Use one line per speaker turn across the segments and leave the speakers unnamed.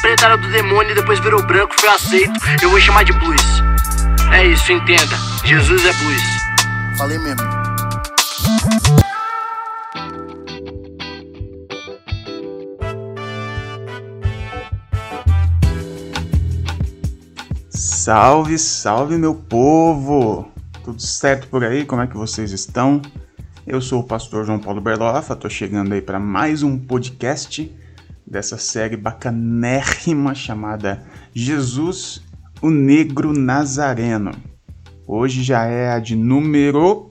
preta era do demônio e depois virou branco, foi aceito. Eu vou chamar de blues. É isso, entenda. Jesus é blues.
Falei mesmo.
Salve, salve meu povo! Tudo certo por aí? Como é que vocês estão? Eu sou o pastor João Paulo Berlofa, tô chegando aí para mais um podcast dessa série bacanérrima chamada Jesus, o Negro Nazareno. Hoje já é a de número.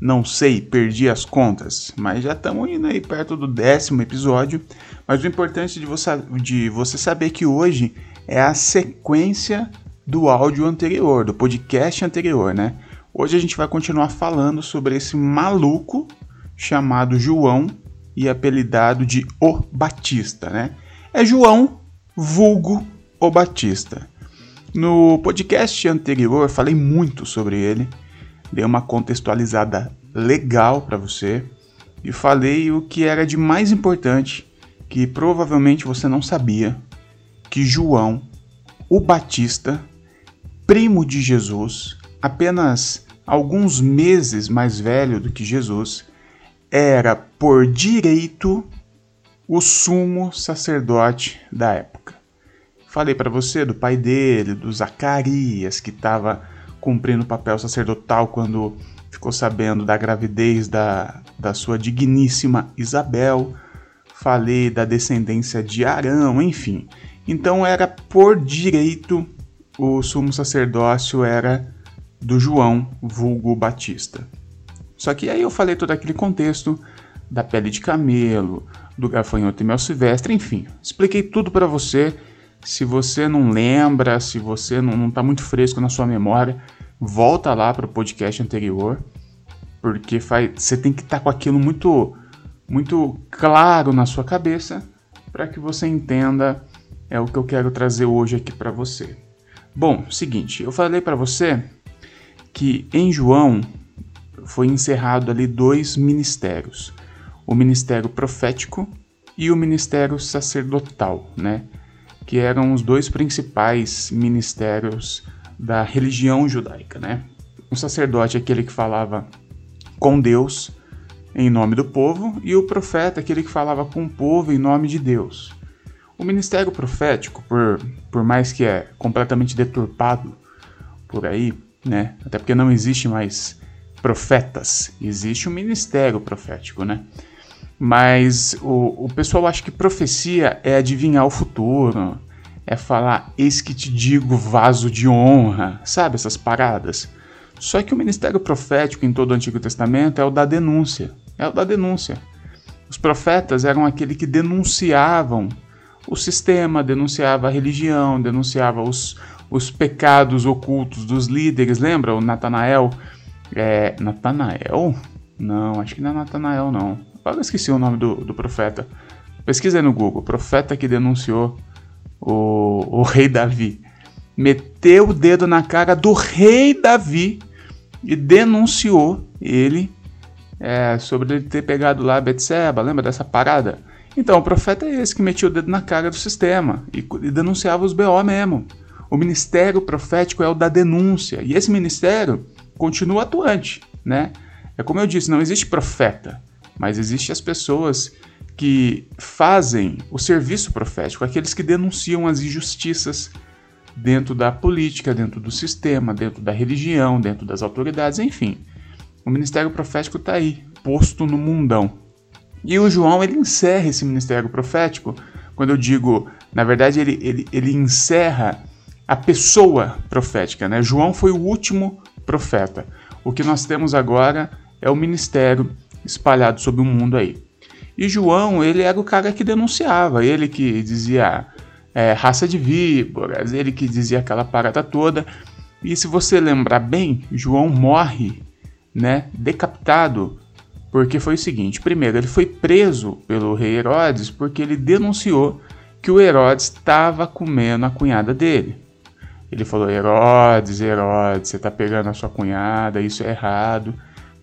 Não sei, perdi as contas, mas já estamos indo aí perto do décimo episódio. Mas o importante de você, de você saber que hoje é a sequência do áudio anterior, do podcast anterior, né? Hoje a gente vai continuar falando sobre esse maluco chamado João e apelidado de O Batista, né? É João, vulgo O Batista. No podcast anterior falei muito sobre ele, dei uma contextualizada legal para você e falei o que era de mais importante que provavelmente você não sabia, que João, o Batista, primo de Jesus, apenas alguns meses mais velho do que Jesus, era por direito o sumo sacerdote da época. Falei para você do pai dele, do Zacarias, que estava cumprindo o papel sacerdotal quando ficou sabendo da gravidez da, da sua digníssima Isabel. Falei da descendência de Arão, enfim. Então era por direito o sumo sacerdócio era do João, vulgo Batista. Só que aí eu falei todo aquele contexto da pele de camelo, do gafanhoto e mel silvestre, enfim, expliquei tudo para você. Se você não lembra, se você não está muito fresco na sua memória, volta lá para o podcast anterior, porque faz, você tem que estar tá com aquilo muito, muito claro na sua cabeça para que você entenda é o que eu quero trazer hoje aqui para você. Bom, seguinte, eu falei para você que em João foi encerrado ali dois ministérios, o ministério profético e o ministério sacerdotal, né? Que eram os dois principais ministérios da religião judaica, né? O sacerdote é aquele que falava com Deus em nome do povo e o profeta é aquele que falava com o povo em nome de Deus. O ministério profético, por, por mais que é completamente deturpado por aí, né? Até porque não existe mais profetas, existe um ministério profético, né? Mas o, o pessoal acha que profecia é adivinhar o futuro, é falar, eis que te digo vaso de honra, sabe essas paradas? Só que o ministério profético em todo o Antigo Testamento é o da denúncia, é o da denúncia. Os profetas eram aquele que denunciavam o sistema, denunciava a religião, denunciava os, os pecados ocultos dos líderes. Lembra o Natanael é, Natanael? Não, acho que não é Natanael, não. Agora eu esqueci o nome do, do profeta. Pesquisa aí no Google. Profeta que denunciou o, o rei Davi. Meteu o dedo na cara do rei Davi e denunciou ele é, sobre ele ter pegado lá Betseba. Lembra dessa parada? Então, o profeta é esse que metia o dedo na cara do sistema e, e denunciava os BO mesmo. O ministério profético é o da denúncia. E esse ministério continua atuante, né? É como eu disse, não existe profeta, mas existe as pessoas que fazem o serviço profético, aqueles que denunciam as injustiças dentro da política, dentro do sistema, dentro da religião, dentro das autoridades, enfim. O ministério profético está aí, posto no mundão. E o João ele encerra esse ministério profético, quando eu digo, na verdade, ele, ele, ele encerra a pessoa profética. Né? João foi o último profeta. O que nós temos agora é o ministério espalhado sobre o mundo aí. E João, ele era o cara que denunciava, ele que dizia é, raça de víboras, ele que dizia aquela parada toda. E se você lembrar bem, João morre, né, decapitado, porque foi o seguinte: primeiro, ele foi preso pelo rei Herodes porque ele denunciou que o Herodes estava comendo a cunhada dele. Ele falou: Herodes, Herodes, você tá pegando a sua cunhada, isso é errado.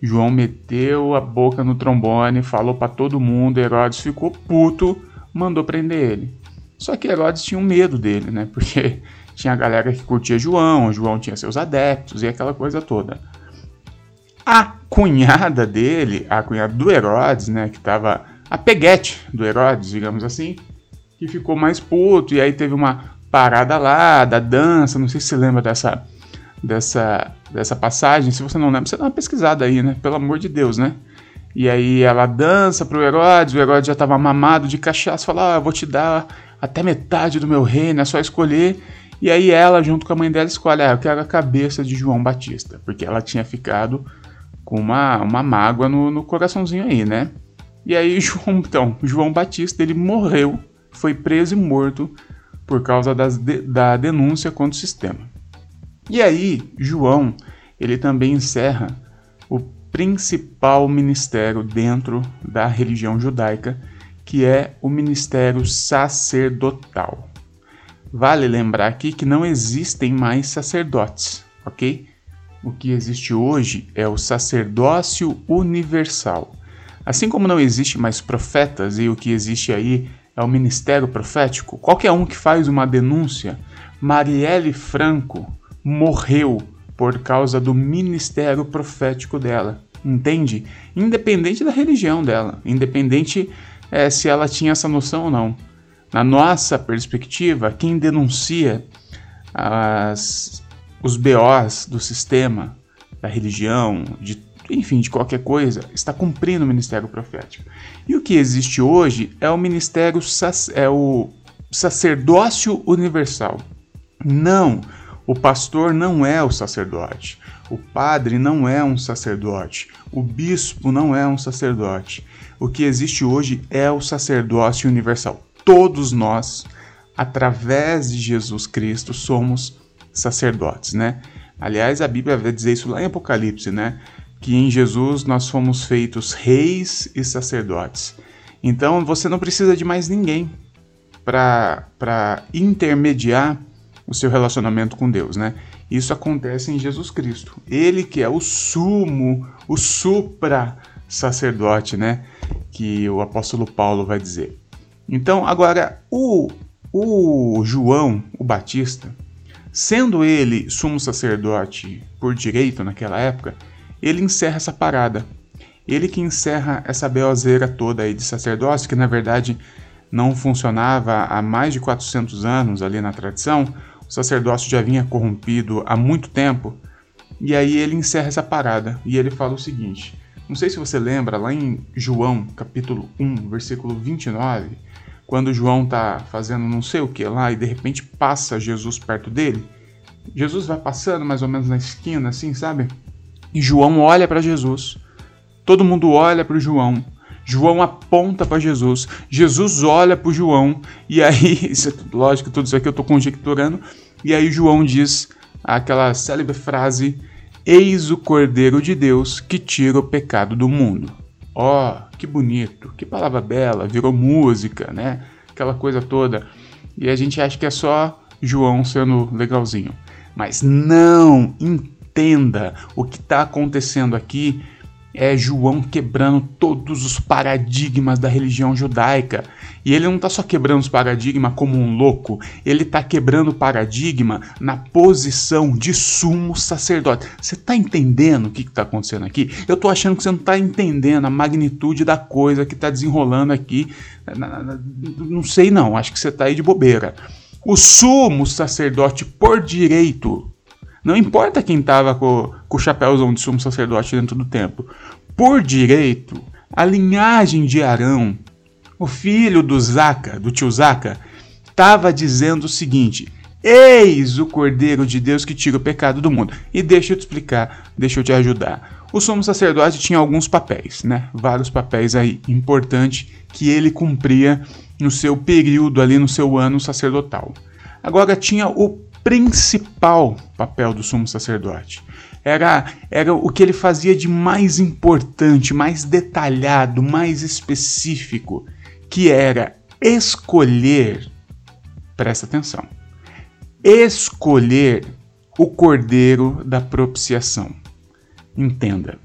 João meteu a boca no trombone, falou para todo mundo. Herodes ficou puto, mandou prender ele. Só que Herodes tinha um medo dele, né? Porque tinha a galera que curtia João, João tinha seus adeptos e aquela coisa toda. A cunhada dele, a cunhada do Herodes, né, que tava a peguete do Herodes, digamos assim, que ficou mais puto e aí teve uma parada lá da dança, não sei se você lembra dessa dessa dessa passagem, se você não lembra, você dá uma pesquisada aí, né? Pelo amor de Deus, né? E aí ela dança pro Herodes, o Herodes já tava mamado de cachaça, fala: ah, vou te dar até metade do meu reino, é só escolher. E aí ela, junto com a mãe dela, escolhe, ah, eu quero a cabeça de João Batista, porque ela tinha ficado com uma, uma mágoa no, no coraçãozinho aí, né? E aí João, então, João Batista, ele morreu, foi preso e morto por causa das, da denúncia contra o sistema. E aí, João, ele também encerra o principal ministério dentro da religião judaica, que é o ministério sacerdotal. Vale lembrar aqui que não existem mais sacerdotes, ok? O que existe hoje é o sacerdócio universal. Assim como não existe mais profetas e o que existe aí é o ministério profético, qualquer um que faz uma denúncia, Marielle Franco morreu por causa do ministério profético dela. Entende? Independente da religião dela, independente é, se ela tinha essa noção ou não. Na nossa perspectiva, quem denuncia as, os BOs do sistema, da religião, de, enfim, de qualquer coisa, está cumprindo o ministério profético. E o que existe hoje é o ministério, é o sacerdócio universal. Não, o pastor não é o sacerdote. O padre não é um sacerdote. O bispo não é um sacerdote. O que existe hoje é o sacerdócio universal todos nós, através de Jesus Cristo, somos sacerdotes, né? Aliás, a Bíblia vai dizer isso lá em Apocalipse, né? Que em Jesus nós fomos feitos reis e sacerdotes. Então você não precisa de mais ninguém para intermediar o seu relacionamento com Deus, né? Isso acontece em Jesus Cristo. Ele que é o sumo, o supra sacerdote, né? Que o apóstolo Paulo vai dizer. Então, agora, o, o João, o Batista, sendo ele sumo sacerdote por direito naquela época, ele encerra essa parada. Ele que encerra essa beozeira toda aí de sacerdócio, que na verdade não funcionava há mais de 400 anos ali na tradição, o sacerdócio já vinha corrompido há muito tempo, e aí ele encerra essa parada e ele fala o seguinte: não sei se você lembra, lá em João, capítulo 1, versículo 29, quando João está fazendo não sei o que lá e de repente passa Jesus perto dele. Jesus vai passando mais ou menos na esquina, assim, sabe? E João olha para Jesus. Todo mundo olha para João. João aponta para Jesus. Jesus olha para João. E aí, isso é, lógico, tudo isso aqui eu estou conjecturando. E aí João diz aquela célebre frase: Eis o Cordeiro de Deus que tira o pecado do mundo. Ó, oh, que bonito, que palavra bela, virou música, né? Aquela coisa toda. E a gente acha que é só João sendo legalzinho. Mas não, entenda o que está acontecendo aqui é João quebrando todos os paradigmas da religião judaica. E ele não está só quebrando os paradigmas como um louco, ele está quebrando o paradigma na posição de sumo sacerdote. Você está entendendo o que está acontecendo aqui? Eu estou achando que você não está entendendo a magnitude da coisa que está desenrolando aqui. Não sei não, acho que você está aí de bobeira. O sumo sacerdote por direito não importa quem estava com, com o chapéuzão de sumo sacerdote dentro do templo. Por direito, a linhagem de Arão, o filho do Zaca, do tio Zaca, estava dizendo o seguinte: Eis o Cordeiro de Deus que tira o pecado do mundo. E deixa eu te explicar, deixa eu te ajudar. O sumo sacerdote tinha alguns papéis, né? Vários papéis aí importantes que ele cumpria no seu período ali, no seu ano sacerdotal. Agora tinha o principal papel do sumo sacerdote. Era, era o que ele fazia de mais importante, mais detalhado, mais específico, que era escolher, presta atenção, escolher o cordeiro da propiciação. Entenda.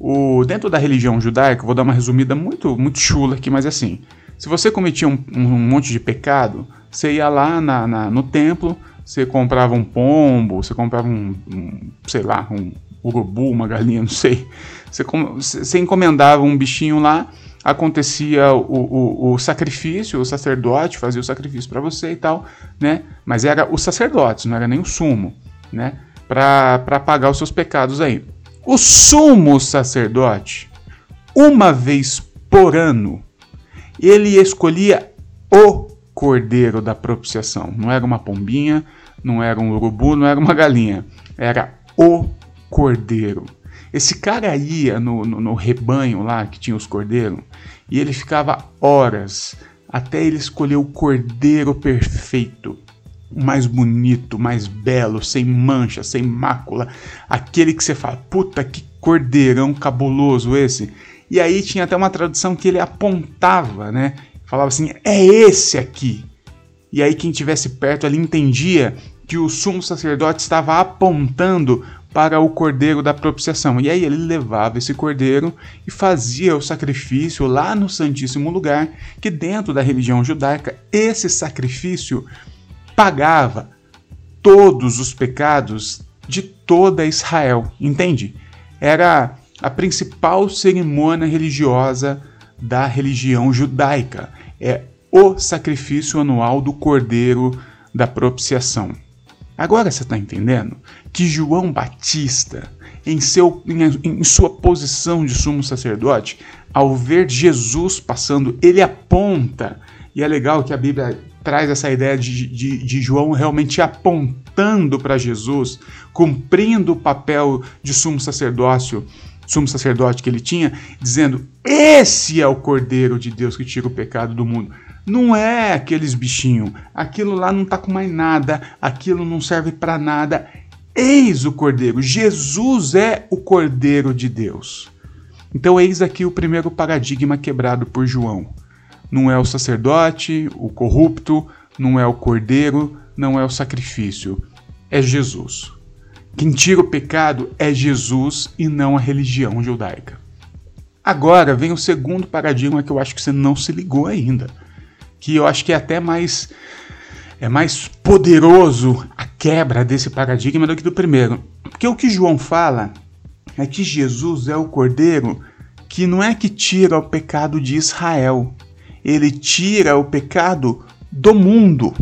O, dentro da religião judaica, vou dar uma resumida muito, muito chula aqui, mas assim, Se você cometia um, um monte de pecado, você ia lá na, na, no templo, você comprava um pombo, você comprava um, um sei lá, um urubu, uma galinha, não sei. Você, você encomendava um bichinho lá, acontecia o, o, o, sacrifício, o sacerdote fazia o sacrifício para você e tal, né? Mas era os sacerdotes, não era nem o sumo, né? Para pagar os seus pecados aí. O sumo sacerdote, uma vez por ano, ele escolhia o cordeiro da propiciação. Não era uma pombinha, não era um urubu, não era uma galinha. Era o cordeiro. Esse cara ia no, no, no rebanho lá que tinha os cordeiros e ele ficava horas até ele escolher o cordeiro perfeito, mais bonito, mais belo, sem mancha, sem mácula, aquele que você fala, puta que cordeirão cabuloso esse. E aí tinha até uma tradução que ele apontava, né? Falava assim: é esse aqui. E aí quem tivesse perto ali entendia que o sumo sacerdote estava apontando para o cordeiro da propiciação. E aí ele levava esse cordeiro e fazia o sacrifício lá no Santíssimo Lugar, que dentro da religião judaica, esse sacrifício pagava todos os pecados de toda Israel, entende? Era a principal cerimônia religiosa da religião judaica. É o sacrifício anual do cordeiro da propiciação. Agora você está entendendo que João Batista, em, seu, em, em sua posição de sumo sacerdote, ao ver Jesus passando, ele aponta. E é legal que a Bíblia traz essa ideia de, de, de João realmente apontando para Jesus, cumprindo o papel de sumo sacerdócio, sumo sacerdote que ele tinha, dizendo: Esse é o Cordeiro de Deus que tira o pecado do mundo. Não é aqueles bichinhos. Aquilo lá não tá com mais nada, aquilo não serve para nada. Eis o Cordeiro. Jesus é o Cordeiro de Deus. Então, eis aqui o primeiro paradigma quebrado por João. Não é o sacerdote, o corrupto, não é o cordeiro, não é o sacrifício. É Jesus. Quem tira o pecado é Jesus e não a religião judaica. Agora vem o segundo paradigma que eu acho que você não se ligou ainda que eu acho que é até mais é mais poderoso a quebra desse paradigma do que do primeiro. Porque o que João fala é que Jesus é o cordeiro que não é que tira o pecado de Israel, ele tira o pecado do mundo.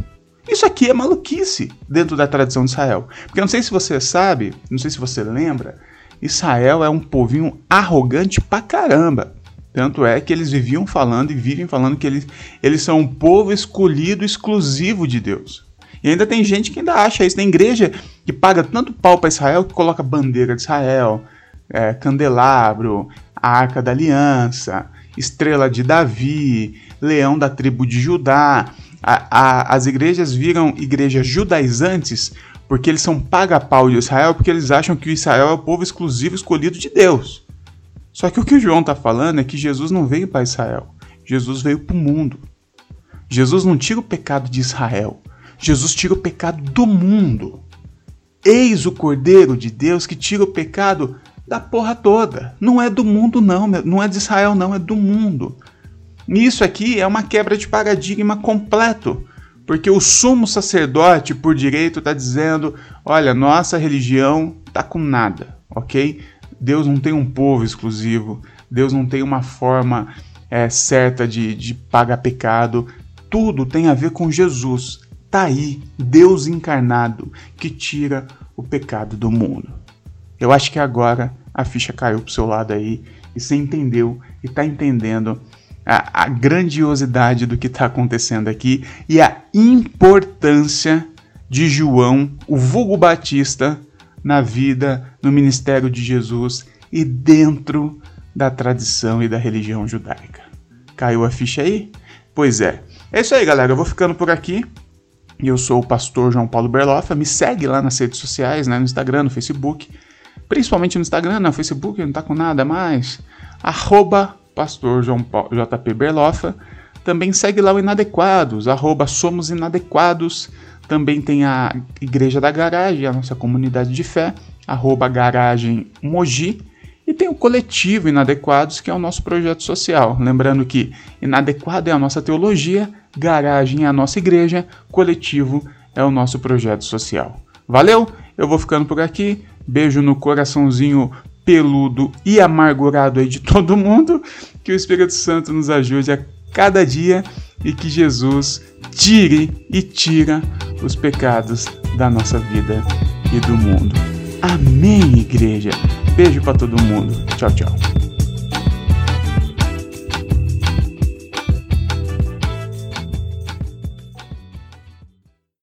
Isso aqui é maluquice dentro da tradição de Israel. Porque não sei se você sabe, não sei se você lembra, Israel é um povinho arrogante pra caramba. Tanto é que eles viviam falando e vivem falando que eles, eles são um povo escolhido exclusivo de Deus. E ainda tem gente que ainda acha isso. Tem igreja que paga tanto pau para Israel que coloca bandeira de Israel, é, candelabro, a arca da aliança, estrela de Davi, leão da tribo de Judá. A, a, as igrejas viram igrejas judaizantes porque eles são paga-pau de Israel, porque eles acham que Israel é o povo exclusivo escolhido de Deus. Só que o que o João está falando é que Jesus não veio para Israel, Jesus veio para o mundo. Jesus não tira o pecado de Israel, Jesus tira o pecado do mundo. Eis o Cordeiro de Deus que tira o pecado da porra toda. Não é do mundo, não, não é de Israel, não, é do mundo. Isso aqui é uma quebra de paradigma completo. Porque o sumo sacerdote, por direito, está dizendo: olha, nossa religião tá com nada, ok? Deus não tem um povo exclusivo, Deus não tem uma forma é, certa de, de pagar pecado. Tudo tem a ver com Jesus. Tá aí, Deus encarnado, que tira o pecado do mundo. Eu acho que agora a ficha caiu pro seu lado aí e você entendeu e tá entendendo a, a grandiosidade do que está acontecendo aqui e a importância de João, o vulgo Batista, na vida, no ministério de Jesus e dentro da tradição e da religião judaica. Caiu a ficha aí? Pois é. É isso aí, galera. Eu vou ficando por aqui. Eu sou o pastor João Paulo Berloffa. Me segue lá nas redes sociais, né? no Instagram, no Facebook. Principalmente no Instagram, no Facebook não tá com nada mais. Arroba pastor João Paulo, JP Berloffa. Também segue lá o Inadequados, arroba Somos Inadequados. Também tem a Igreja da Garagem, a nossa comunidade de fé, arroba Garagem. E tem o coletivo Inadequados, que é o nosso projeto social. Lembrando que inadequado é a nossa teologia, garagem é a nossa igreja, coletivo é o nosso projeto social. Valeu? Eu vou ficando por aqui. Beijo no coraçãozinho peludo e amargurado aí de todo mundo. Que o Espírito Santo nos ajude a cada dia e que Jesus tire e tira os pecados da nossa vida e do mundo. Amém, igreja. Beijo para todo mundo. Tchau, tchau.